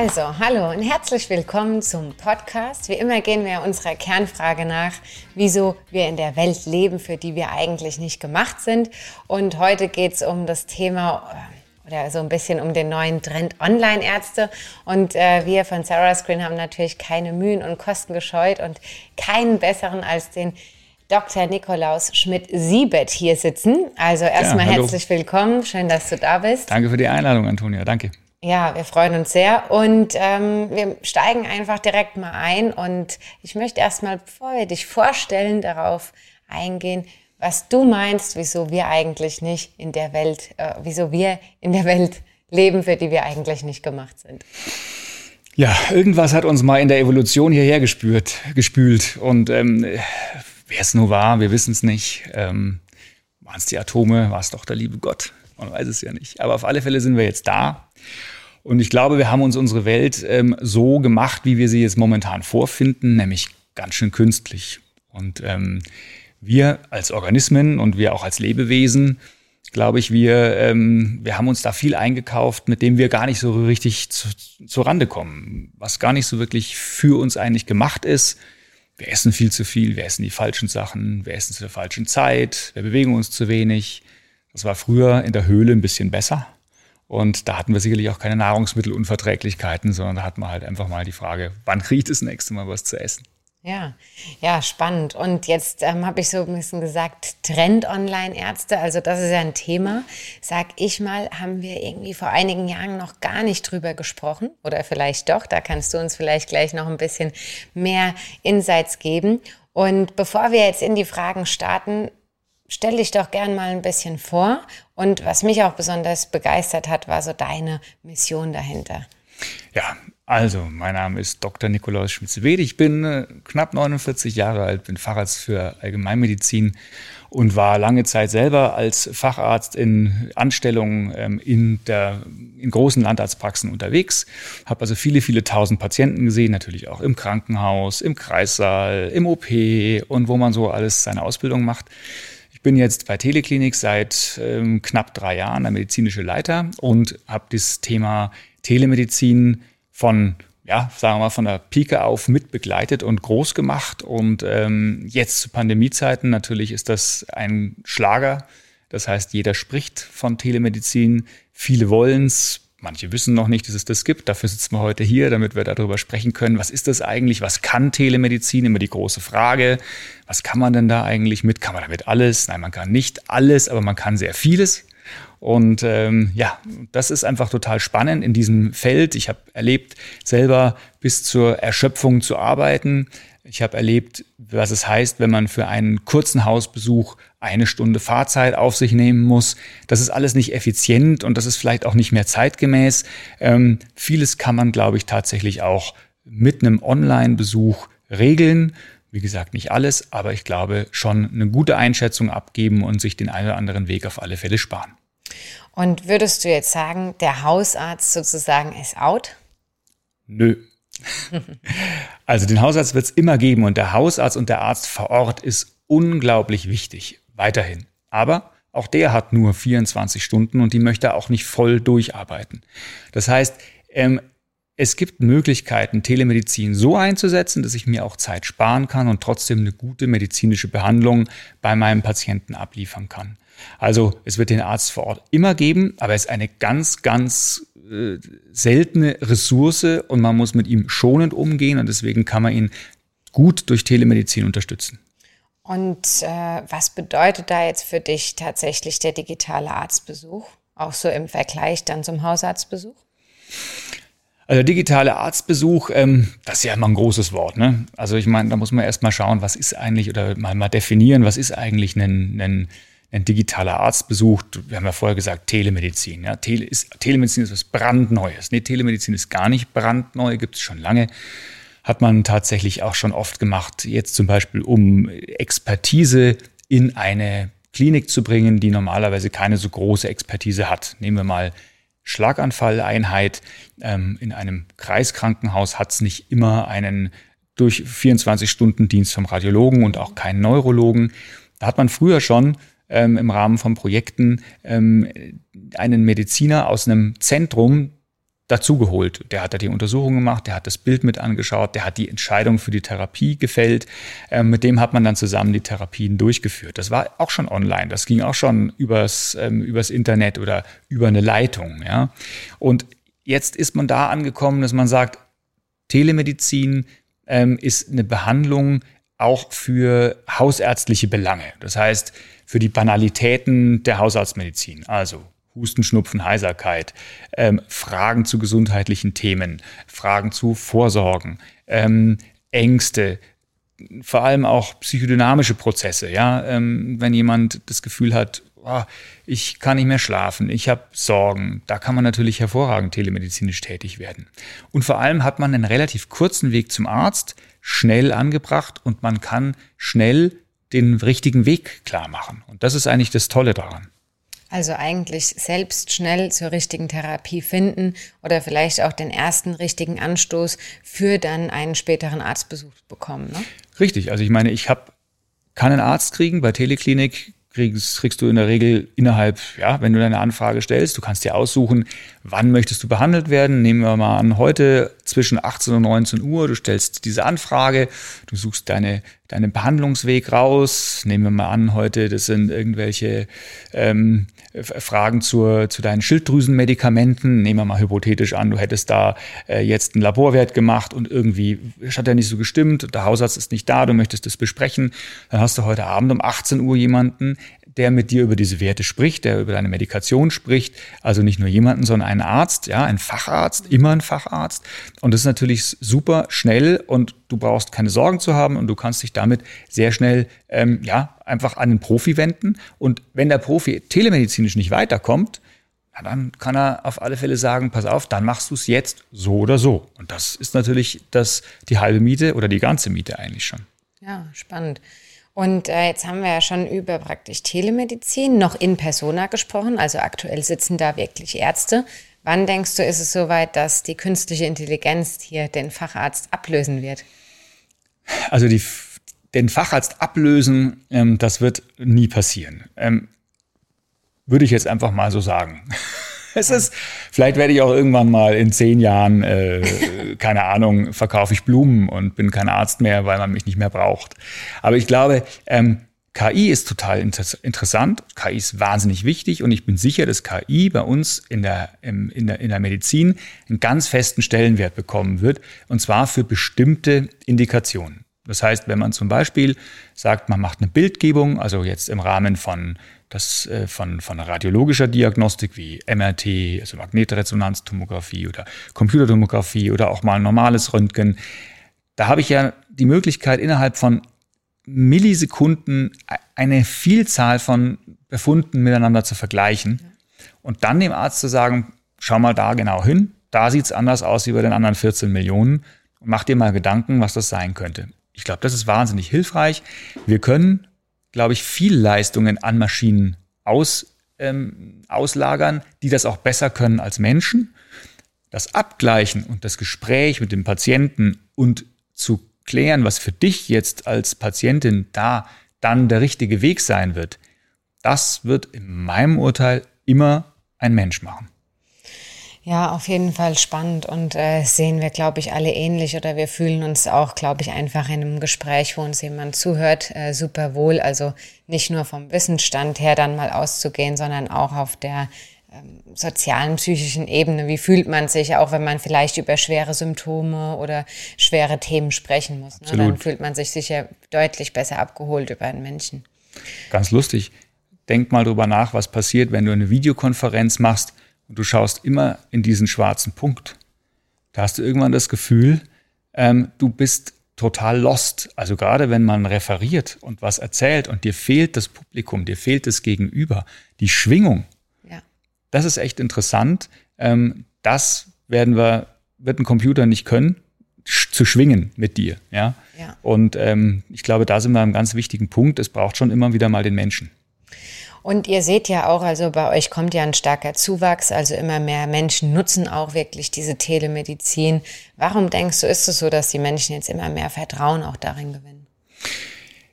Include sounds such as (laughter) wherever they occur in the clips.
Also, hallo und herzlich willkommen zum Podcast. Wie immer gehen wir unserer Kernfrage nach, wieso wir in der Welt leben, für die wir eigentlich nicht gemacht sind. Und heute geht es um das Thema äh, oder so ein bisschen um den neuen Trend Online-Ärzte. Und äh, wir von Sarah Screen haben natürlich keine Mühen und Kosten gescheut und keinen besseren als den Dr. Nikolaus Schmidt-Siebet hier sitzen. Also erstmal ja, herzlich willkommen. Schön, dass du da bist. Danke für die Einladung, Antonia. Danke. Ja, wir freuen uns sehr und ähm, wir steigen einfach direkt mal ein und ich möchte erstmal, bevor wir dich vorstellen, darauf eingehen, was du meinst, wieso wir eigentlich nicht in der Welt, äh, wieso wir in der Welt leben, für die wir eigentlich nicht gemacht sind. Ja, irgendwas hat uns mal in der Evolution hierher gespürt, gespült und ähm, wer es nur war, wir wissen es nicht. Ähm, Waren es die Atome? War es doch der liebe Gott? Man weiß es ja nicht. Aber auf alle Fälle sind wir jetzt da. Und ich glaube, wir haben uns unsere Welt ähm, so gemacht, wie wir sie jetzt momentan vorfinden, nämlich ganz schön künstlich. Und ähm, wir als Organismen und wir auch als Lebewesen, glaube ich, wir, ähm, wir haben uns da viel eingekauft, mit dem wir gar nicht so richtig zu, zu Rande kommen, was gar nicht so wirklich für uns eigentlich gemacht ist. Wir essen viel zu viel, wir essen die falschen Sachen, wir essen zu der falschen Zeit, wir bewegen uns zu wenig. Das war früher in der Höhle ein bisschen besser. Und da hatten wir sicherlich auch keine Nahrungsmittelunverträglichkeiten, sondern da hatten wir halt einfach mal die Frage, wann kriege ich das nächste Mal was zu essen? Ja, ja, spannend. Und jetzt ähm, habe ich so ein bisschen gesagt, Trend-Online-Ärzte, also das ist ja ein Thema. Sag ich mal, haben wir irgendwie vor einigen Jahren noch gar nicht drüber gesprochen oder vielleicht doch. Da kannst du uns vielleicht gleich noch ein bisschen mehr Insights geben. Und bevor wir jetzt in die Fragen starten, stell dich doch gern mal ein bisschen vor. Und was mich auch besonders begeistert hat, war so deine Mission dahinter. Ja, also, mein Name ist Dr. Nikolaus Schmitz-Wede. Ich bin äh, knapp 49 Jahre alt, bin Facharzt für Allgemeinmedizin und war lange Zeit selber als Facharzt in Anstellungen ähm, in, der, in großen Landarztpraxen unterwegs. Habe also viele, viele tausend Patienten gesehen, natürlich auch im Krankenhaus, im Kreissaal, im OP und wo man so alles seine Ausbildung macht. Ich bin jetzt bei Teleklinik seit ähm, knapp drei Jahren der medizinische Leiter und habe das Thema Telemedizin von ja, sagen wir mal, von der Pike auf mit begleitet und groß gemacht. Und ähm, jetzt zu Pandemiezeiten natürlich ist das ein Schlager. Das heißt, jeder spricht von Telemedizin. Viele wollen es, Manche wissen noch nicht, dass es das gibt. Dafür sitzen wir heute hier, damit wir darüber sprechen können. Was ist das eigentlich? Was kann Telemedizin? Immer die große Frage. Was kann man denn da eigentlich mit? Kann man damit alles? Nein, man kann nicht alles, aber man kann sehr vieles. Und ähm, ja, das ist einfach total spannend in diesem Feld. Ich habe erlebt, selber bis zur Erschöpfung zu arbeiten. Ich habe erlebt, was es heißt, wenn man für einen kurzen Hausbesuch eine Stunde Fahrzeit auf sich nehmen muss. Das ist alles nicht effizient und das ist vielleicht auch nicht mehr zeitgemäß. Ähm, vieles kann man, glaube ich, tatsächlich auch mit einem Online-Besuch regeln. Wie gesagt, nicht alles, aber ich glaube schon eine gute Einschätzung abgeben und sich den einen oder anderen Weg auf alle Fälle sparen. Und würdest du jetzt sagen, der Hausarzt sozusagen ist out? Nö, (laughs) also den Hausarzt wird es immer geben und der Hausarzt und der Arzt vor Ort ist unglaublich wichtig, weiterhin. Aber auch der hat nur 24 Stunden und die möchte auch nicht voll durcharbeiten. Das heißt, ähm, es gibt Möglichkeiten, Telemedizin so einzusetzen, dass ich mir auch Zeit sparen kann und trotzdem eine gute medizinische Behandlung bei meinem Patienten abliefern kann. Also es wird den Arzt vor Ort immer geben, aber es ist eine ganz, ganz äh, seltene Ressource und man muss mit ihm schonend umgehen und deswegen kann man ihn gut durch Telemedizin unterstützen. Und äh, was bedeutet da jetzt für dich tatsächlich der digitale Arztbesuch? Auch so im Vergleich dann zum Hausarztbesuch? Also digitale Arztbesuch, ähm, das ist ja immer ein großes Wort. Ne? Also ich meine, da muss man erst mal schauen, was ist eigentlich, oder mal, mal definieren, was ist eigentlich ein, ein ein digitaler Arztbesuch, wir haben ja vorher gesagt, Telemedizin. Ja, Tele ist, Telemedizin ist was brandneues. Nee, Telemedizin ist gar nicht brandneu, gibt es schon lange. Hat man tatsächlich auch schon oft gemacht, jetzt zum Beispiel, um Expertise in eine Klinik zu bringen, die normalerweise keine so große Expertise hat. Nehmen wir mal Schlaganfalleinheit. Ähm, in einem Kreiskrankenhaus hat es nicht immer einen durch 24 Stunden Dienst vom Radiologen und auch keinen Neurologen. Da hat man früher schon ähm, im Rahmen von Projekten ähm, einen Mediziner aus einem Zentrum dazugeholt. Der hat da die Untersuchung gemacht, der hat das Bild mit angeschaut, der hat die Entscheidung für die Therapie gefällt. Ähm, mit dem hat man dann zusammen die Therapien durchgeführt. Das war auch schon online, das ging auch schon übers, ähm, übers Internet oder über eine Leitung. Ja? Und jetzt ist man da angekommen, dass man sagt, Telemedizin ähm, ist eine Behandlung auch für hausärztliche Belange. Das heißt, für die Banalitäten der Hausarztmedizin. Also Husten, Schnupfen, Heiserkeit, ähm, Fragen zu gesundheitlichen Themen, Fragen zu Vorsorgen, ähm, Ängste, vor allem auch psychodynamische Prozesse. Ja, ähm, wenn jemand das Gefühl hat, oh, ich kann nicht mehr schlafen, ich habe Sorgen, da kann man natürlich hervorragend telemedizinisch tätig werden. Und vor allem hat man einen relativ kurzen Weg zum Arzt, schnell angebracht und man kann schnell den richtigen Weg klar machen. Und das ist eigentlich das Tolle daran. Also eigentlich selbst schnell zur richtigen Therapie finden oder vielleicht auch den ersten richtigen Anstoß für dann einen späteren Arztbesuch bekommen. Ne? Richtig, also ich meine, ich habe kann einen Arzt kriegen bei Teleklinik kriegst, kriegst du in der Regel innerhalb, ja, wenn du deine Anfrage stellst, du kannst dir aussuchen, wann möchtest du behandelt werden. Nehmen wir mal an, heute zwischen 18 und 19 Uhr, du stellst diese Anfrage, du suchst deine, deinen Behandlungsweg raus. Nehmen wir mal an, heute, das sind irgendwelche ähm, Fragen zur, zu deinen Schilddrüsenmedikamenten. Nehmen wir mal hypothetisch an, du hättest da äh, jetzt einen Laborwert gemacht und irgendwie hat er nicht so gestimmt, der Hausarzt ist nicht da, du möchtest das besprechen. Dann hast du heute Abend um 18 Uhr jemanden, der mit dir über diese Werte spricht, der über deine Medikation spricht. Also nicht nur jemanden, sondern einen Arzt, ja, ein Facharzt, immer ein Facharzt. Und das ist natürlich super schnell und du brauchst keine Sorgen zu haben und du kannst dich damit sehr schnell, ähm, ja, einfach an den Profi wenden. Und wenn der Profi telemedizinisch nicht weiterkommt, dann kann er auf alle Fälle sagen, pass auf, dann machst du es jetzt so oder so. Und das ist natürlich das, die halbe Miete oder die ganze Miete eigentlich schon. Ja, spannend. Und äh, jetzt haben wir ja schon über praktisch Telemedizin noch in Persona gesprochen. Also aktuell sitzen da wirklich Ärzte. Wann denkst du, ist es soweit, dass die künstliche Intelligenz hier den Facharzt ablösen wird? Also die, den Facharzt ablösen, ähm, das wird nie passieren. Ähm, würde ich jetzt einfach mal so sagen. (laughs) Es ist, vielleicht werde ich auch irgendwann mal in zehn Jahren, äh, keine Ahnung, verkaufe ich Blumen und bin kein Arzt mehr, weil man mich nicht mehr braucht. Aber ich glaube, ähm, KI ist total inter interessant. KI ist wahnsinnig wichtig und ich bin sicher, dass KI bei uns in der, im, in, der, in der Medizin einen ganz festen Stellenwert bekommen wird und zwar für bestimmte Indikationen. Das heißt, wenn man zum Beispiel sagt, man macht eine Bildgebung, also jetzt im Rahmen von das äh, von, von radiologischer Diagnostik wie MRT, also Magnetresonanztomographie oder Computertomographie oder auch mal normales Röntgen. Da habe ich ja die Möglichkeit, innerhalb von Millisekunden eine Vielzahl von Befunden miteinander zu vergleichen und dann dem Arzt zu sagen, schau mal da genau hin, da sieht es anders aus wie bei den anderen 14 Millionen und mach dir mal Gedanken, was das sein könnte. Ich glaube, das ist wahnsinnig hilfreich. Wir können glaube ich, viel Leistungen an Maschinen aus, ähm, auslagern, die das auch besser können als Menschen. Das Abgleichen und das Gespräch mit dem Patienten und zu klären, was für dich jetzt als Patientin da dann der richtige Weg sein wird, das wird in meinem Urteil immer ein Mensch machen. Ja, auf jeden Fall spannend und äh, sehen wir, glaube ich, alle ähnlich oder wir fühlen uns auch, glaube ich, einfach in einem Gespräch, wo uns jemand zuhört, äh, super wohl. Also nicht nur vom Wissensstand her dann mal auszugehen, sondern auch auf der ähm, sozialen, psychischen Ebene. Wie fühlt man sich, auch wenn man vielleicht über schwere Symptome oder schwere Themen sprechen muss? Ne? Dann fühlt man sich sicher deutlich besser abgeholt über einen Menschen. Ganz lustig. Denk mal drüber nach, was passiert, wenn du eine Videokonferenz machst und du schaust immer in diesen schwarzen Punkt, da hast du irgendwann das Gefühl, ähm, du bist total lost. Also gerade wenn man referiert und was erzählt und dir fehlt das Publikum, dir fehlt das Gegenüber, die Schwingung. Ja. Das ist echt interessant. Ähm, das werden wir, wird ein Computer nicht können, sch zu schwingen mit dir. Ja. ja. Und ähm, ich glaube, da sind wir einem ganz wichtigen Punkt. Es braucht schon immer wieder mal den Menschen. Und ihr seht ja auch, also bei euch kommt ja ein starker Zuwachs, also immer mehr Menschen nutzen auch wirklich diese Telemedizin. Warum denkst du, ist es so, dass die Menschen jetzt immer mehr Vertrauen auch darin gewinnen?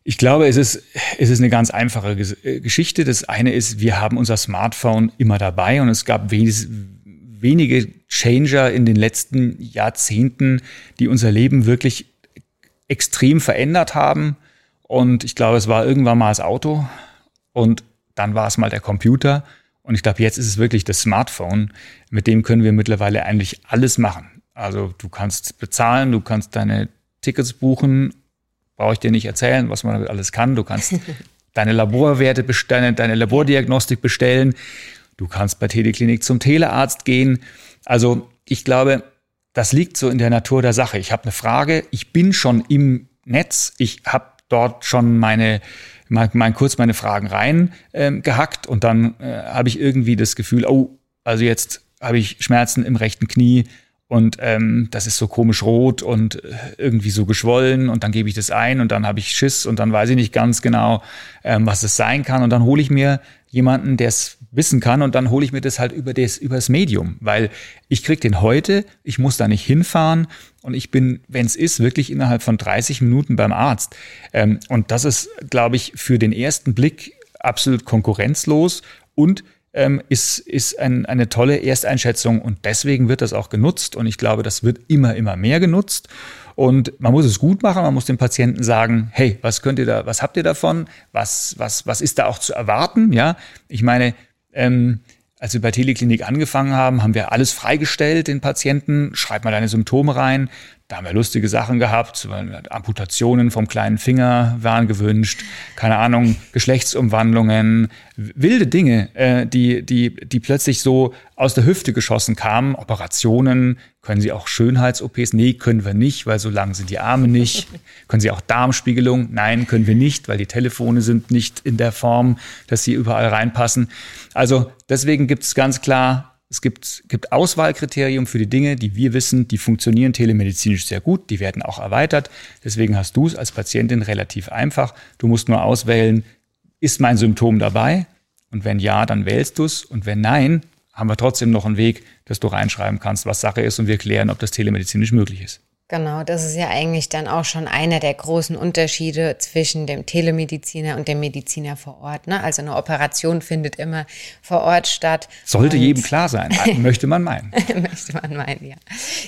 Ich glaube, es ist, es ist eine ganz einfache äh, Geschichte. Das eine ist, wir haben unser Smartphone immer dabei und es gab wenig, wenige Changer in den letzten Jahrzehnten, die unser Leben wirklich extrem verändert haben. Und ich glaube, es war irgendwann mal das Auto und dann war es mal der Computer. Und ich glaube, jetzt ist es wirklich das Smartphone. Mit dem können wir mittlerweile eigentlich alles machen. Also du kannst bezahlen, du kannst deine Tickets buchen, brauche ich dir nicht erzählen, was man damit alles kann. Du kannst (laughs) deine Laborwerte, deine, deine Labordiagnostik bestellen. Du kannst bei Teleklinik zum Telearzt gehen. Also ich glaube, das liegt so in der Natur der Sache. Ich habe eine Frage, ich bin schon im Netz, ich habe dort schon meine mal, mal kurz meine Fragen rein ähm, gehackt und dann äh, habe ich irgendwie das Gefühl, oh, also jetzt habe ich Schmerzen im rechten Knie und ähm, das ist so komisch rot und äh, irgendwie so geschwollen und dann gebe ich das ein und dann habe ich Schiss und dann weiß ich nicht ganz genau, ähm, was es sein kann. Und dann hole ich mir jemanden, der es wissen kann und dann hole ich mir das halt über das, über das Medium, weil ich krieg den heute, ich muss da nicht hinfahren und ich bin, wenn es ist, wirklich innerhalb von 30 Minuten beim Arzt. Ähm, und das ist, glaube ich, für den ersten Blick absolut konkurrenzlos und ähm, ist, ist ein, eine tolle Ersteinschätzung und deswegen wird das auch genutzt und ich glaube, das wird immer, immer mehr genutzt. Und man muss es gut machen, man muss dem Patienten sagen, hey, was könnt ihr da, was habt ihr davon? Was, was, was ist da auch zu erwarten? Ja, ich meine, ähm, als wir bei Teleklinik angefangen haben, haben wir alles freigestellt den Patienten. Schreib mal deine Symptome rein. Da haben wir lustige Sachen gehabt. Amputationen vom kleinen Finger waren gewünscht. Keine Ahnung, Geschlechtsumwandlungen. Wilde Dinge, äh, die, die, die plötzlich so aus der Hüfte geschossen kamen. Operationen. Können Sie auch Schönheits-OPs? Nee, können wir nicht, weil so lang sind die Arme nicht. können Sie auch Darmspiegelung? Nein, können wir nicht, weil die Telefone sind nicht in der Form, dass sie überall reinpassen. Also deswegen gibt es ganz klar es gibt, gibt Auswahlkriterien für die Dinge, die wir wissen, die funktionieren telemedizinisch sehr gut, die werden auch erweitert. Deswegen hast du es als Patientin relativ einfach. Du musst nur auswählen, ist mein Symptom dabei? Und wenn ja, dann wählst du es. Und wenn nein, haben wir trotzdem noch einen Weg, dass du reinschreiben kannst, was Sache ist und wir klären, ob das telemedizinisch möglich ist. Genau, das ist ja eigentlich dann auch schon einer der großen Unterschiede zwischen dem Telemediziner und dem Mediziner vor Ort. Ne? Also eine Operation findet immer vor Ort statt. Sollte jedem (laughs) klar sein, möchte man meinen. möchte man meinen, ja.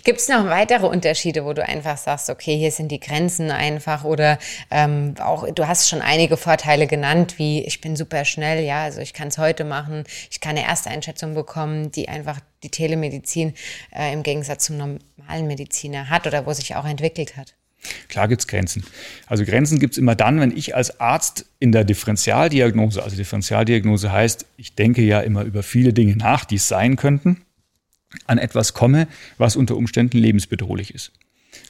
Gibt es noch weitere Unterschiede, wo du einfach sagst, okay, hier sind die Grenzen einfach oder ähm, auch, du hast schon einige Vorteile genannt, wie ich bin super schnell, ja, also ich kann es heute machen, ich kann eine erste Einschätzung bekommen, die einfach die Telemedizin äh, im Gegensatz zum normalen Mediziner hat oder wo sich auch entwickelt hat. Klar gibt es Grenzen. Also Grenzen gibt es immer dann, wenn ich als Arzt in der Differentialdiagnose, also Differentialdiagnose heißt, ich denke ja immer über viele Dinge nach, die es sein könnten, an etwas komme, was unter Umständen lebensbedrohlich ist.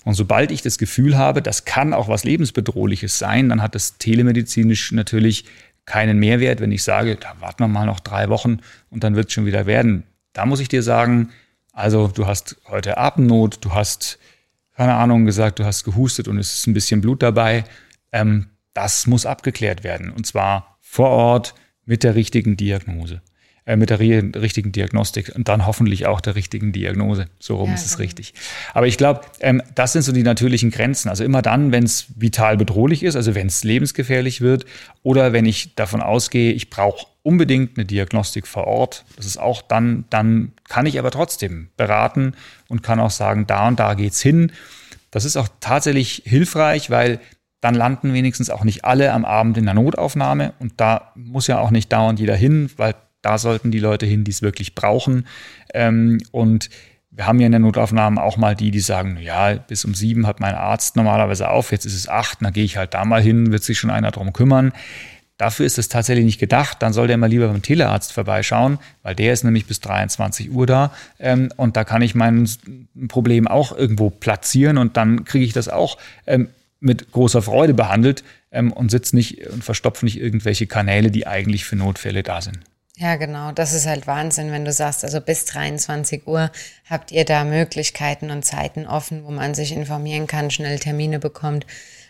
Und sobald ich das Gefühl habe, das kann auch was lebensbedrohliches sein, dann hat das telemedizinisch natürlich keinen Mehrwert, wenn ich sage, da warten wir mal noch drei Wochen und dann wird es schon wieder werden. Da muss ich dir sagen, also du hast heute Atemnot, du hast, keine Ahnung, gesagt, du hast gehustet und es ist ein bisschen Blut dabei. Ähm, das muss abgeklärt werden. Und zwar vor Ort mit der richtigen Diagnose äh, mit der richtigen Diagnostik und dann hoffentlich auch der richtigen Diagnose. So rum ja, ist es genau. richtig. Aber ich glaube, ähm, das sind so die natürlichen Grenzen. Also immer dann, wenn es vital bedrohlich ist, also wenn es lebensgefährlich wird oder wenn ich davon ausgehe, ich brauche unbedingt eine Diagnostik vor Ort. Das ist auch dann, dann kann ich aber trotzdem beraten und kann auch sagen, da und da geht's hin. Das ist auch tatsächlich hilfreich, weil dann landen wenigstens auch nicht alle am Abend in der Notaufnahme und da muss ja auch nicht dauernd jeder hin, weil da sollten die Leute hin, die es wirklich brauchen. Ähm, und wir haben ja in der Notaufnahme auch mal die, die sagen, ja, bis um sieben hat mein Arzt normalerweise auf, jetzt ist es acht, dann gehe ich halt da mal hin, wird sich schon einer drum kümmern. Dafür ist es tatsächlich nicht gedacht. Dann soll der mal lieber beim Telearzt vorbeischauen, weil der ist nämlich bis 23 Uhr da. Ähm, und da kann ich mein Problem auch irgendwo platzieren und dann kriege ich das auch ähm, mit großer Freude behandelt ähm, und sitze nicht und verstopfe nicht irgendwelche Kanäle, die eigentlich für Notfälle da sind. Ja, genau. Das ist halt Wahnsinn, wenn du sagst, also bis 23 Uhr habt ihr da Möglichkeiten und Zeiten offen, wo man sich informieren kann, schnell Termine bekommt.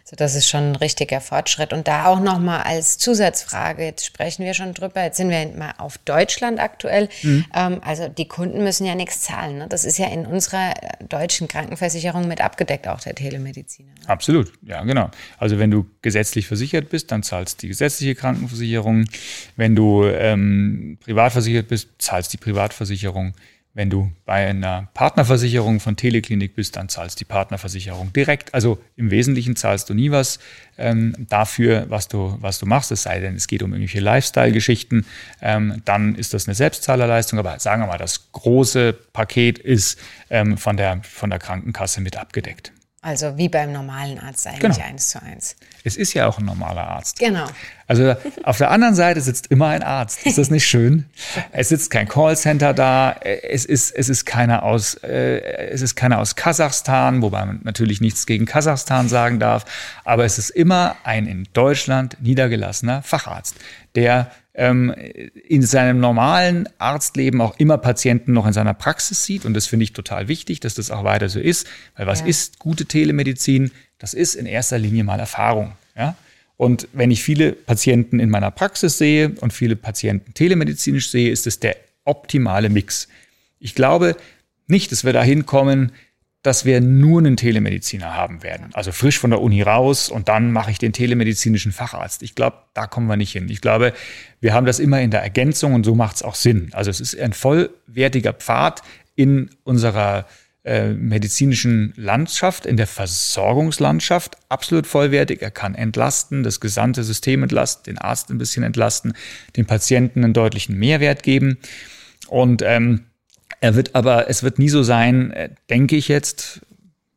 So, das ist schon ein richtiger Fortschritt. Und da auch nochmal als Zusatzfrage, jetzt sprechen wir schon drüber, jetzt sind wir mal auf Deutschland aktuell. Mhm. Ähm, also die Kunden müssen ja nichts zahlen. Ne? Das ist ja in unserer äh, deutschen Krankenversicherung mit abgedeckt, auch der Telemediziner. Ne? Absolut, ja, genau. Also wenn du gesetzlich versichert bist, dann zahlst die gesetzliche Krankenversicherung. Wenn du ähm, privat versichert bist, zahlst die Privatversicherung. Wenn du bei einer Partnerversicherung von Teleklinik bist, dann zahlst die Partnerversicherung direkt. Also im Wesentlichen zahlst du nie was ähm, dafür, was du, was du machst, es sei denn, es geht um irgendwelche Lifestyle-Geschichten. Ähm, dann ist das eine Selbstzahlerleistung. Aber sagen wir mal, das große Paket ist ähm, von, der, von der Krankenkasse mit abgedeckt. Also wie beim normalen Arzt eigentlich genau. eins zu eins. Es ist ja auch ein normaler Arzt. Genau. Also auf der anderen Seite sitzt immer ein Arzt. Ist das nicht schön? (laughs) es sitzt kein Callcenter da. Es ist, es ist keiner aus, äh, es ist keiner aus Kasachstan, wobei man natürlich nichts gegen Kasachstan sagen darf. Aber es ist immer ein in Deutschland niedergelassener Facharzt, der ähm, in seinem normalen Arztleben auch immer Patienten noch in seiner Praxis sieht. Und das finde ich total wichtig, dass das auch weiter so ist. Weil was ja. ist gute Telemedizin? Das ist in erster Linie mal Erfahrung. Ja? Und wenn ich viele Patienten in meiner Praxis sehe und viele Patienten telemedizinisch sehe, ist es der optimale Mix. Ich glaube nicht, dass wir dahin kommen, dass wir nur einen Telemediziner haben werden. Also frisch von der Uni raus und dann mache ich den telemedizinischen Facharzt. Ich glaube, da kommen wir nicht hin. Ich glaube, wir haben das immer in der Ergänzung und so macht es auch Sinn. Also es ist ein vollwertiger Pfad in unserer äh, medizinischen Landschaft, in der Versorgungslandschaft, absolut vollwertig. Er kann entlasten, das gesamte System entlasten, den Arzt ein bisschen entlasten, den Patienten einen deutlichen Mehrwert geben. Und ähm, er wird aber, es wird nie so sein, äh, denke ich jetzt,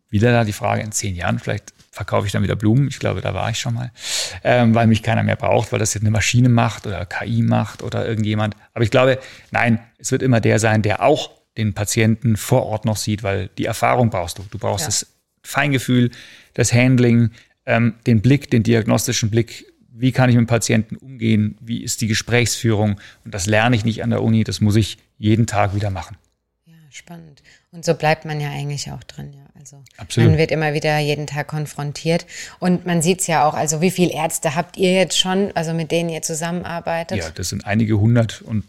wieder da die Frage in zehn Jahren, vielleicht verkaufe ich dann wieder Blumen. Ich glaube, da war ich schon mal, ähm, weil mich keiner mehr braucht, weil das jetzt eine Maschine macht oder KI macht oder irgendjemand. Aber ich glaube, nein, es wird immer der sein, der auch den Patienten vor Ort noch sieht, weil die Erfahrung brauchst du. Du brauchst ja. das Feingefühl, das Handling, ähm, den Blick, den diagnostischen Blick. Wie kann ich mit dem Patienten umgehen? Wie ist die Gesprächsführung? Und das lerne ich nicht an der Uni, das muss ich jeden Tag wieder machen spannend. Und so bleibt man ja eigentlich auch drin, ja. Also Absolut. man wird immer wieder jeden Tag konfrontiert. Und man sieht es ja auch, also wie viele Ärzte habt ihr jetzt schon, also mit denen ihr zusammenarbeitet? Ja, das sind einige hundert und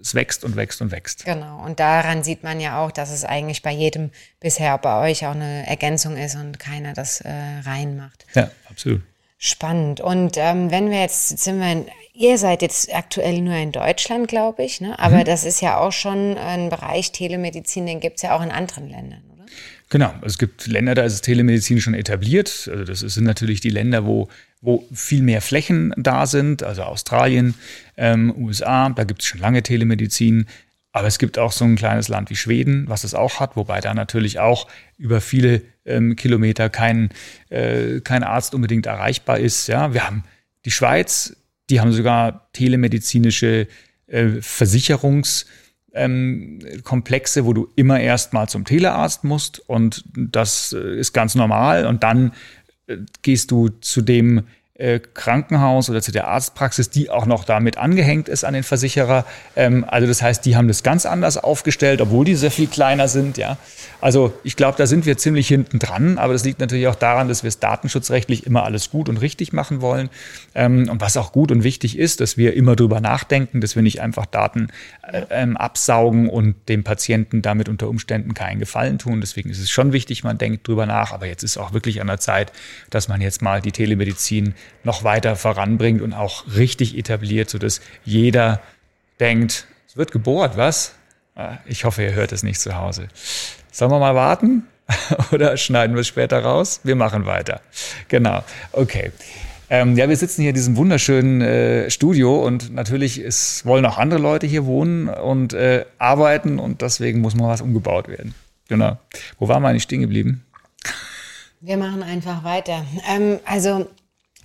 es wächst und wächst und wächst. Genau. Und daran sieht man ja auch, dass es eigentlich bei jedem bisher bei euch auch eine Ergänzung ist und keiner das äh, reinmacht. Ja, absolut. Spannend. Und ähm, wenn wir jetzt, sind wir, in, ihr seid jetzt aktuell nur in Deutschland, glaube ich, ne? aber mhm. das ist ja auch schon ein Bereich Telemedizin, den gibt es ja auch in anderen Ländern, oder? Genau, es gibt Länder, da ist Telemedizin schon etabliert. Also das sind natürlich die Länder, wo, wo viel mehr Flächen da sind, also Australien, ähm, USA, da gibt es schon lange Telemedizin. Aber es gibt auch so ein kleines Land wie Schweden, was es auch hat, wobei da natürlich auch über viele ähm, Kilometer kein, äh, kein Arzt unbedingt erreichbar ist. Ja, wir haben die Schweiz, die haben sogar telemedizinische äh, Versicherungskomplexe, ähm, wo du immer erst mal zum Telearzt musst und das äh, ist ganz normal und dann äh, gehst du zu dem äh, Krankenhaus oder zu der Arztpraxis, die auch noch damit angehängt ist an den Versicherer. Ähm, also das heißt, die haben das ganz anders aufgestellt, obwohl die sehr viel kleiner sind. Ja, also ich glaube, da sind wir ziemlich hinten dran. Aber das liegt natürlich auch daran, dass wir es datenschutzrechtlich immer alles gut und richtig machen wollen. Ähm, und was auch gut und wichtig ist, dass wir immer drüber nachdenken, dass wir nicht einfach Daten äh, ähm, absaugen und dem Patienten damit unter Umständen keinen Gefallen tun. Deswegen ist es schon wichtig, man denkt drüber nach. Aber jetzt ist auch wirklich an der Zeit, dass man jetzt mal die Telemedizin noch weiter voranbringt und auch richtig etabliert, sodass jeder denkt, es wird gebohrt, was? Ah, ich hoffe, ihr hört es nicht zu Hause. Sollen wir mal warten? (laughs) Oder schneiden wir es später raus? Wir machen weiter. Genau. Okay. Ähm, ja, wir sitzen hier in diesem wunderschönen äh, Studio und natürlich ist, wollen auch andere Leute hier wohnen und äh, arbeiten und deswegen muss mal was umgebaut werden. Genau. Wo waren wir eigentlich stehen geblieben? Wir machen einfach weiter. Ähm, also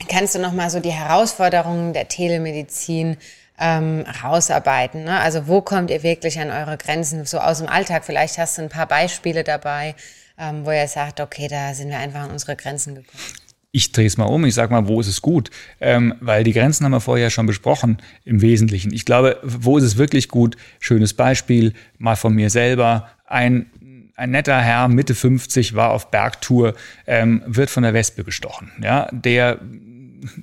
kannst du noch mal so die Herausforderungen der Telemedizin ähm, rausarbeiten? Ne? Also wo kommt ihr wirklich an eure Grenzen so aus dem Alltag? Vielleicht hast du ein paar Beispiele dabei, ähm, wo ihr sagt, okay, da sind wir einfach an unsere Grenzen gekommen. Ich drehe es mal um, ich sage mal, wo ist es gut? Ähm, weil die Grenzen haben wir vorher schon besprochen im Wesentlichen. Ich glaube, wo ist es wirklich gut? Schönes Beispiel, mal von mir selber. Ein ein netter Herr, Mitte 50, war auf Bergtour, ähm, wird von der Wespe gestochen. Ja, der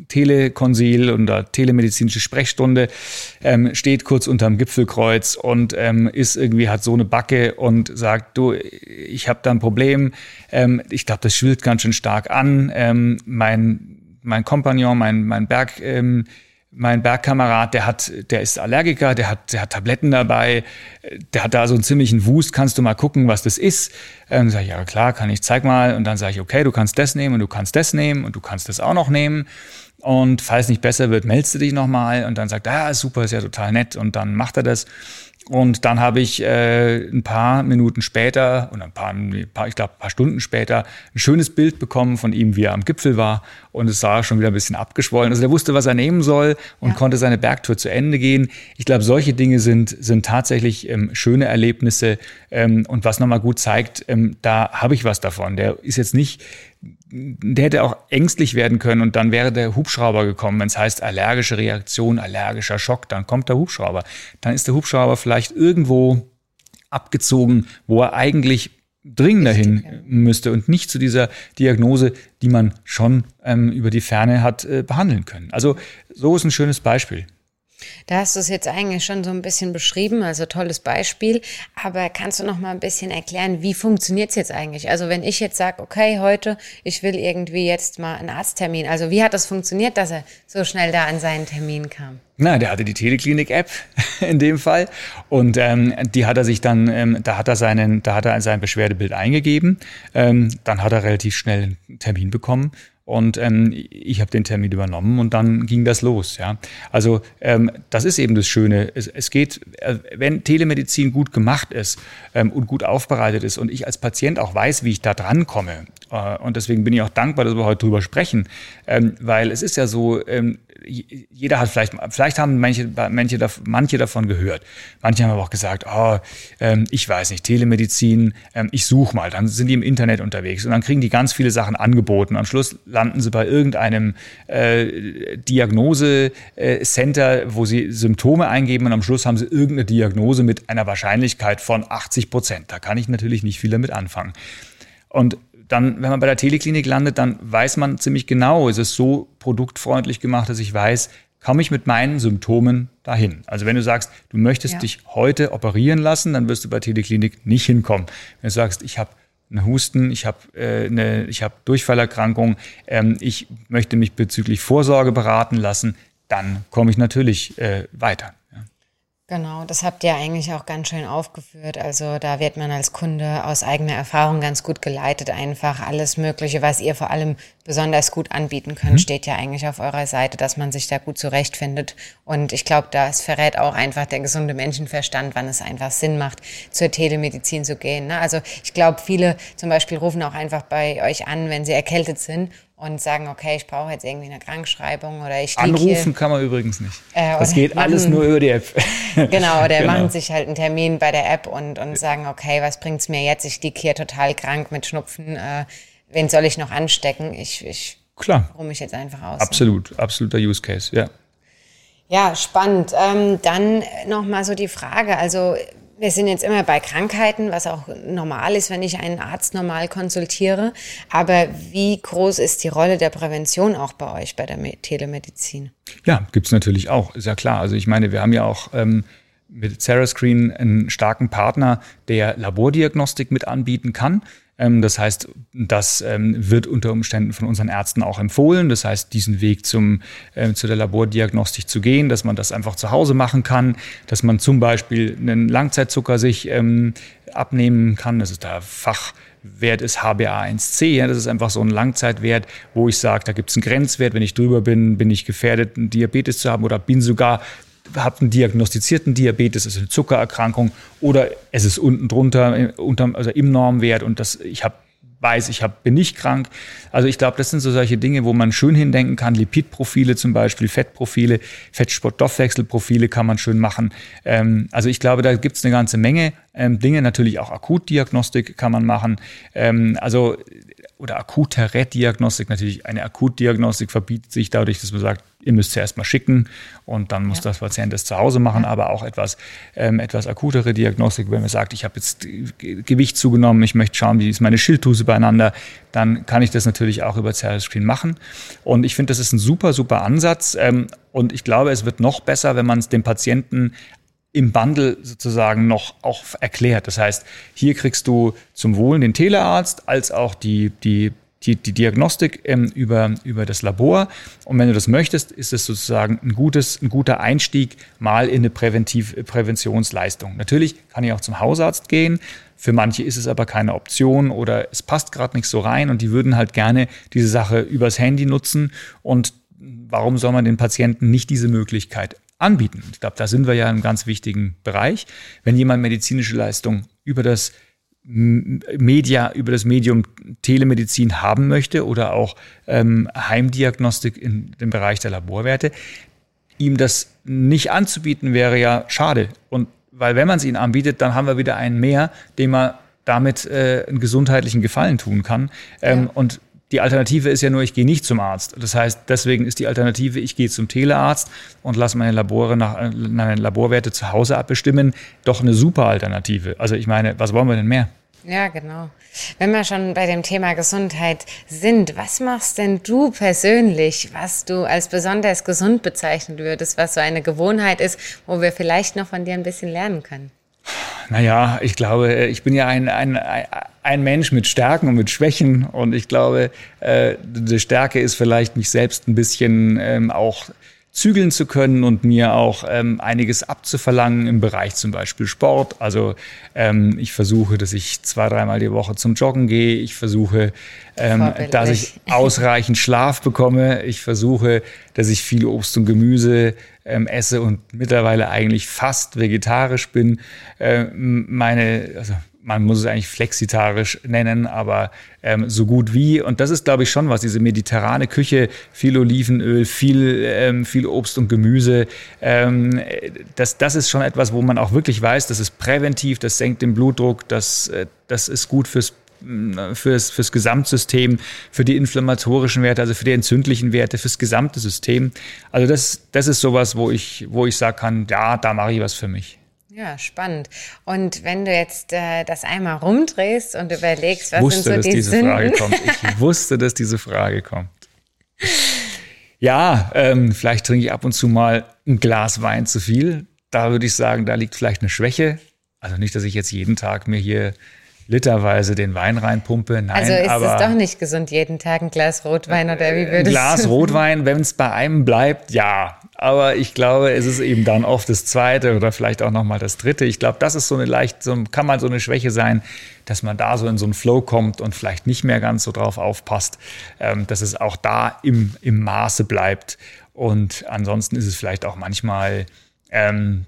Telekonsil oder telemedizinische Sprechstunde, ähm, steht kurz unterm Gipfelkreuz und ähm, ist irgendwie, hat so eine Backe und sagt, du, ich habe da ein Problem, ähm, ich glaube, das schwillt ganz schön stark an, ähm, mein, mein Kompagnon, mein, mein Berg, ähm, mein Bergkamerad, der hat, der ist Allergiker, der hat, der hat Tabletten dabei, der hat da so einen ziemlichen Wust, kannst du mal gucken, was das ist? Ähm, sag ich, ja klar, kann ich, zeig mal. Und dann sage ich, okay, du kannst das nehmen und du kannst das nehmen und du kannst das auch noch nehmen. Und falls nicht besser wird, meldest du dich nochmal. Und dann sagt er, ah, super, ist ja total nett. Und dann macht er das. Und dann habe ich äh, ein paar Minuten später oder ein paar, ich glaube, ein paar Stunden später ein schönes Bild bekommen von ihm, wie er am Gipfel war. Und es sah schon wieder ein bisschen abgeschwollen. Also er wusste, was er nehmen soll und ja. konnte seine Bergtour zu Ende gehen. Ich glaube, solche Dinge sind, sind tatsächlich ähm, schöne Erlebnisse. Ähm, und was nochmal gut zeigt, ähm, da habe ich was davon. Der ist jetzt nicht der hätte auch ängstlich werden können und dann wäre der Hubschrauber gekommen. Wenn es heißt allergische Reaktion, allergischer Schock, dann kommt der Hubschrauber. Dann ist der Hubschrauber vielleicht irgendwo abgezogen, wo er eigentlich dringender hin müsste und nicht zu dieser Diagnose, die man schon ähm, über die Ferne hat äh, behandeln können. Also so ist ein schönes Beispiel. Da hast du es jetzt eigentlich schon so ein bisschen beschrieben, also tolles Beispiel. Aber kannst du noch mal ein bisschen erklären, wie funktioniert es jetzt eigentlich? Also wenn ich jetzt sage, okay, heute, ich will irgendwie jetzt mal einen Arzttermin. Also wie hat das funktioniert, dass er so schnell da an seinen Termin kam? Na, der hatte die Teleklinik-App (laughs) in dem Fall und ähm, die hat er sich dann, ähm, da hat er seinen, da hat er sein Beschwerdebild eingegeben. Ähm, dann hat er relativ schnell einen Termin bekommen und ähm, ich habe den Termin übernommen und dann ging das los. Ja, also ähm, das ist eben das Schöne. Es, es geht, äh, wenn Telemedizin gut gemacht ist ähm, und gut aufbereitet ist und ich als Patient auch weiß, wie ich da dran komme. Äh, und deswegen bin ich auch dankbar, dass wir heute drüber sprechen, ähm, weil es ist ja so. Jeder hat vielleicht, vielleicht haben manche, manche, manche davon gehört. Manche haben aber auch gesagt, oh, ich weiß nicht, Telemedizin, ähm, ich suche mal. Dann sind die im Internet unterwegs und dann kriegen die ganz viele Sachen angeboten. Am Schluss landen sie bei irgendeinem äh, Diagnosecenter, wo sie Symptome eingeben und am Schluss haben sie irgendeine Diagnose mit einer Wahrscheinlichkeit von 80 Prozent. Da kann ich natürlich nicht viel damit anfangen. Und dann, wenn man bei der Teleklinik landet, dann weiß man ziemlich genau, ist es so produktfreundlich gemacht, dass ich weiß, komme ich mit meinen Symptomen dahin. Also wenn du sagst, du möchtest ja. dich heute operieren lassen, dann wirst du bei Teleklinik nicht hinkommen. Wenn du sagst, ich habe einen Husten, ich habe äh, eine, ich habe Durchfallerkrankung, ähm, ich möchte mich bezüglich Vorsorge beraten lassen, dann komme ich natürlich äh, weiter. Genau, das habt ihr eigentlich auch ganz schön aufgeführt. Also da wird man als Kunde aus eigener Erfahrung ganz gut geleitet. Einfach alles Mögliche, was ihr vor allem besonders gut anbieten könnt, mhm. steht ja eigentlich auf eurer Seite, dass man sich da gut zurechtfindet. Und ich glaube, das verrät auch einfach der gesunde Menschenverstand, wann es einfach Sinn macht, zur Telemedizin zu gehen. Ne? Also ich glaube, viele zum Beispiel rufen auch einfach bei euch an, wenn sie erkältet sind und sagen, okay, ich brauche jetzt irgendwie eine Krankschreibung oder ich Anrufen hier. kann man übrigens nicht. Äh, das geht machen, alles nur über die App. (laughs) (laughs) genau, oder genau. machen sich halt einen Termin bei der App und, und sagen, okay, was bringt's mir jetzt? Ich liege hier total krank mit Schnupfen. Äh, wen soll ich noch anstecken? Ich, ich Klar. ruhe mich jetzt einfach aus. Absolut, absoluter Use Case, ja. Ja, spannend. Ähm, dann nochmal so die Frage, also wir sind jetzt immer bei Krankheiten, was auch normal ist, wenn ich einen Arzt normal konsultiere. Aber wie groß ist die Rolle der Prävention auch bei euch bei der Telemedizin? Ja, gibt's natürlich auch, ist ja klar. Also ich meine, wir haben ja auch ähm, mit Screen einen starken Partner, der Labordiagnostik mit anbieten kann. Ähm, das heißt, das ähm, wird unter Umständen von unseren Ärzten auch empfohlen. Das heißt, diesen Weg zum, äh, zu der Labordiagnostik zu gehen, dass man das einfach zu Hause machen kann, dass man zum Beispiel einen Langzeitzucker sich ähm, abnehmen kann. Das ist der Fachwert ist HbA1c. Ja, das ist einfach so ein Langzeitwert, wo ich sage, da gibt es einen Grenzwert. Wenn ich drüber bin, bin ich gefährdet, einen Diabetes zu haben oder bin sogar habe einen diagnostizierten Diabetes, ist eine Zuckererkrankung oder es ist unten drunter, unter, also im Normwert und das, ich habe weiß, ich hab, bin nicht krank. Also ich glaube, das sind so solche Dinge, wo man schön hindenken kann. Lipidprofile zum Beispiel, Fettprofile, Fettstoffwechselprofile kann man schön machen. Ähm, also ich glaube, da gibt es eine ganze Menge ähm, Dinge. Natürlich auch Akutdiagnostik kann man machen. Ähm, also oder akuter Red-Diagnostik. Natürlich eine Akutdiagnostik verbietet sich dadurch, dass man sagt, ihr müsst es erstmal schicken und dann muss ja. das Patient es zu Hause machen, ja. aber auch etwas, ähm, etwas akutere Diagnostik, wenn man sagt, ich habe jetzt Gewicht zugenommen, ich möchte schauen, wie ist meine Schilddrüse beieinander, dann kann ich das natürlich auch über Cell Screen machen. Und ich finde, das ist ein super, super Ansatz. Ähm, und ich glaube, es wird noch besser, wenn man es dem Patienten im Bundle sozusagen noch auch erklärt. Das heißt, hier kriegst du zum Wohlen den Telearzt als auch die, die die, die Diagnostik ähm, über, über das Labor. Und wenn du das möchtest, ist es sozusagen ein, gutes, ein guter Einstieg mal in eine Präventiv Präventionsleistung. Natürlich kann ich auch zum Hausarzt gehen. Für manche ist es aber keine Option oder es passt gerade nicht so rein und die würden halt gerne diese Sache übers Handy nutzen. Und warum soll man den Patienten nicht diese Möglichkeit anbieten? Ich glaube, da sind wir ja in einem ganz wichtigen Bereich. Wenn jemand medizinische Leistung über das Media über das Medium Telemedizin haben möchte oder auch ähm, Heimdiagnostik in dem Bereich der Laborwerte, ihm das nicht anzubieten wäre ja schade. Und weil wenn man es ihnen anbietet, dann haben wir wieder einen mehr, dem man damit äh, einen gesundheitlichen Gefallen tun kann. Ähm, ja. Und die Alternative ist ja nur, ich gehe nicht zum Arzt. Das heißt, deswegen ist die Alternative, ich gehe zum Telearzt und lasse meine Labore nach meine Laborwerte zu Hause abbestimmen, doch eine super Alternative. Also ich meine, was wollen wir denn mehr? Ja, genau. Wenn wir schon bei dem Thema Gesundheit sind, was machst denn du persönlich, was du als besonders gesund bezeichnen würdest, was so eine Gewohnheit ist, wo wir vielleicht noch von dir ein bisschen lernen können? Naja, ich glaube, ich bin ja ein, ein, ein Mensch mit Stärken und mit Schwächen. Und ich glaube, äh, die Stärke ist vielleicht mich selbst ein bisschen ähm, auch zügeln zu können und mir auch ähm, einiges abzuverlangen im Bereich zum Beispiel Sport. Also ähm, ich versuche, dass ich zwei, dreimal die Woche zum Joggen gehe. Ich versuche, ähm, dass ich (laughs) ausreichend Schlaf bekomme. Ich versuche, dass ich viel Obst und Gemüse ähm, esse und mittlerweile eigentlich fast vegetarisch bin. Äh, meine, also man muss es eigentlich flexitarisch nennen, aber ähm, so gut wie. Und das ist, glaube ich, schon was, diese mediterrane Küche, viel Olivenöl, viel, ähm, viel Obst und Gemüse. Ähm, das, das ist schon etwas, wo man auch wirklich weiß, das ist präventiv, das senkt den Blutdruck, das, äh, das ist gut fürs fürs, fürs Gesamtsystem, für die inflammatorischen Werte, also für die entzündlichen Werte, fürs gesamte System. Also das, das ist sowas, wo ich, wo ich sagen kann, ja, da mache ich was für mich. Ja, spannend. Und wenn du jetzt äh, das einmal rumdrehst und überlegst, was wusste, sind so die diese Sünden? Frage kommt. Ich (laughs) wusste, dass diese Frage kommt. Ja, ähm, vielleicht trinke ich ab und zu mal ein Glas Wein zu viel. Da würde ich sagen, da liegt vielleicht eine Schwäche. Also nicht, dass ich jetzt jeden Tag mir hier literweise den Wein reinpumpe. Nein, also ist aber es doch nicht gesund, jeden Tag ein Glas Rotwein oder wie würdest du? Ein Glas Rotwein, wenn es bei einem bleibt, ja. Aber ich glaube, es ist eben dann oft das zweite oder vielleicht auch nochmal das dritte. Ich glaube, das ist so eine leicht, so, kann mal so eine Schwäche sein, dass man da so in so einen Flow kommt und vielleicht nicht mehr ganz so drauf aufpasst, ähm, dass es auch da im, im Maße bleibt. Und ansonsten ist es vielleicht auch manchmal ähm,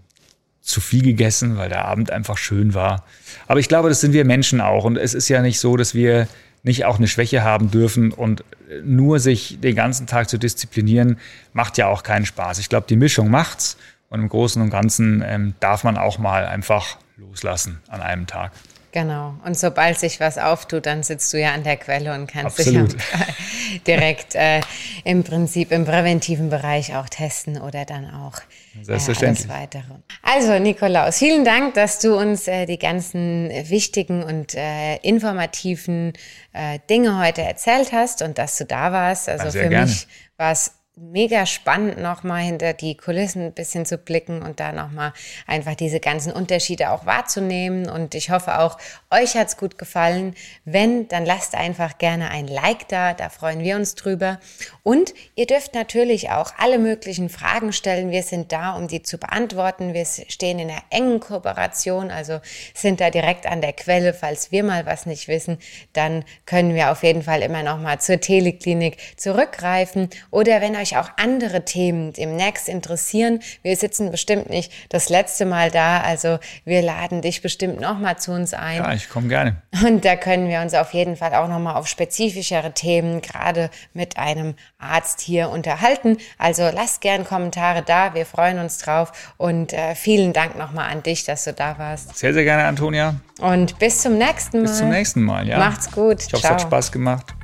zu viel gegessen, weil der Abend einfach schön war. Aber ich glaube, das sind wir Menschen auch. Und es ist ja nicht so, dass wir nicht auch eine Schwäche haben dürfen und nur sich den ganzen Tag zu disziplinieren, macht ja auch keinen Spaß. Ich glaube, die Mischung macht's und im Großen und Ganzen ähm, darf man auch mal einfach loslassen an einem Tag. Genau. Und sobald sich was auftut, dann sitzt du ja an der Quelle und kannst Absolut. dich (laughs) direkt äh, im Prinzip im präventiven Bereich auch testen oder dann auch äh, alles weitere. Also Nikolaus, vielen Dank, dass du uns äh, die ganzen wichtigen und äh, informativen äh, Dinge heute erzählt hast und dass du da warst. Also für gerne. mich war es mega spannend, nochmal hinter die Kulissen ein bisschen zu blicken und da nochmal einfach diese ganzen Unterschiede auch wahrzunehmen. Und ich hoffe auch, euch hat's gut gefallen. Wenn, dann lasst einfach gerne ein Like da, da freuen wir uns drüber. Und ihr dürft natürlich auch alle möglichen Fragen stellen. Wir sind da, um die zu beantworten. Wir stehen in einer engen Kooperation, also sind da direkt an der Quelle. Falls wir mal was nicht wissen, dann können wir auf jeden Fall immer nochmal zur Teleklinik zurückgreifen. Oder wenn euch euch auch andere Themen demnächst interessieren, wir sitzen bestimmt nicht das letzte Mal da, also wir laden dich bestimmt nochmal zu uns ein. Ja, ich komme gerne. Und da können wir uns auf jeden Fall auch nochmal auf spezifischere Themen, gerade mit einem Arzt hier unterhalten. Also lasst gern Kommentare da, wir freuen uns drauf und äh, vielen Dank nochmal an dich, dass du da warst. Sehr, sehr gerne, Antonia. Und bis zum nächsten Mal. Bis zum nächsten Mal, ja. Macht's gut. Ich hoffe, es hat Spaß gemacht.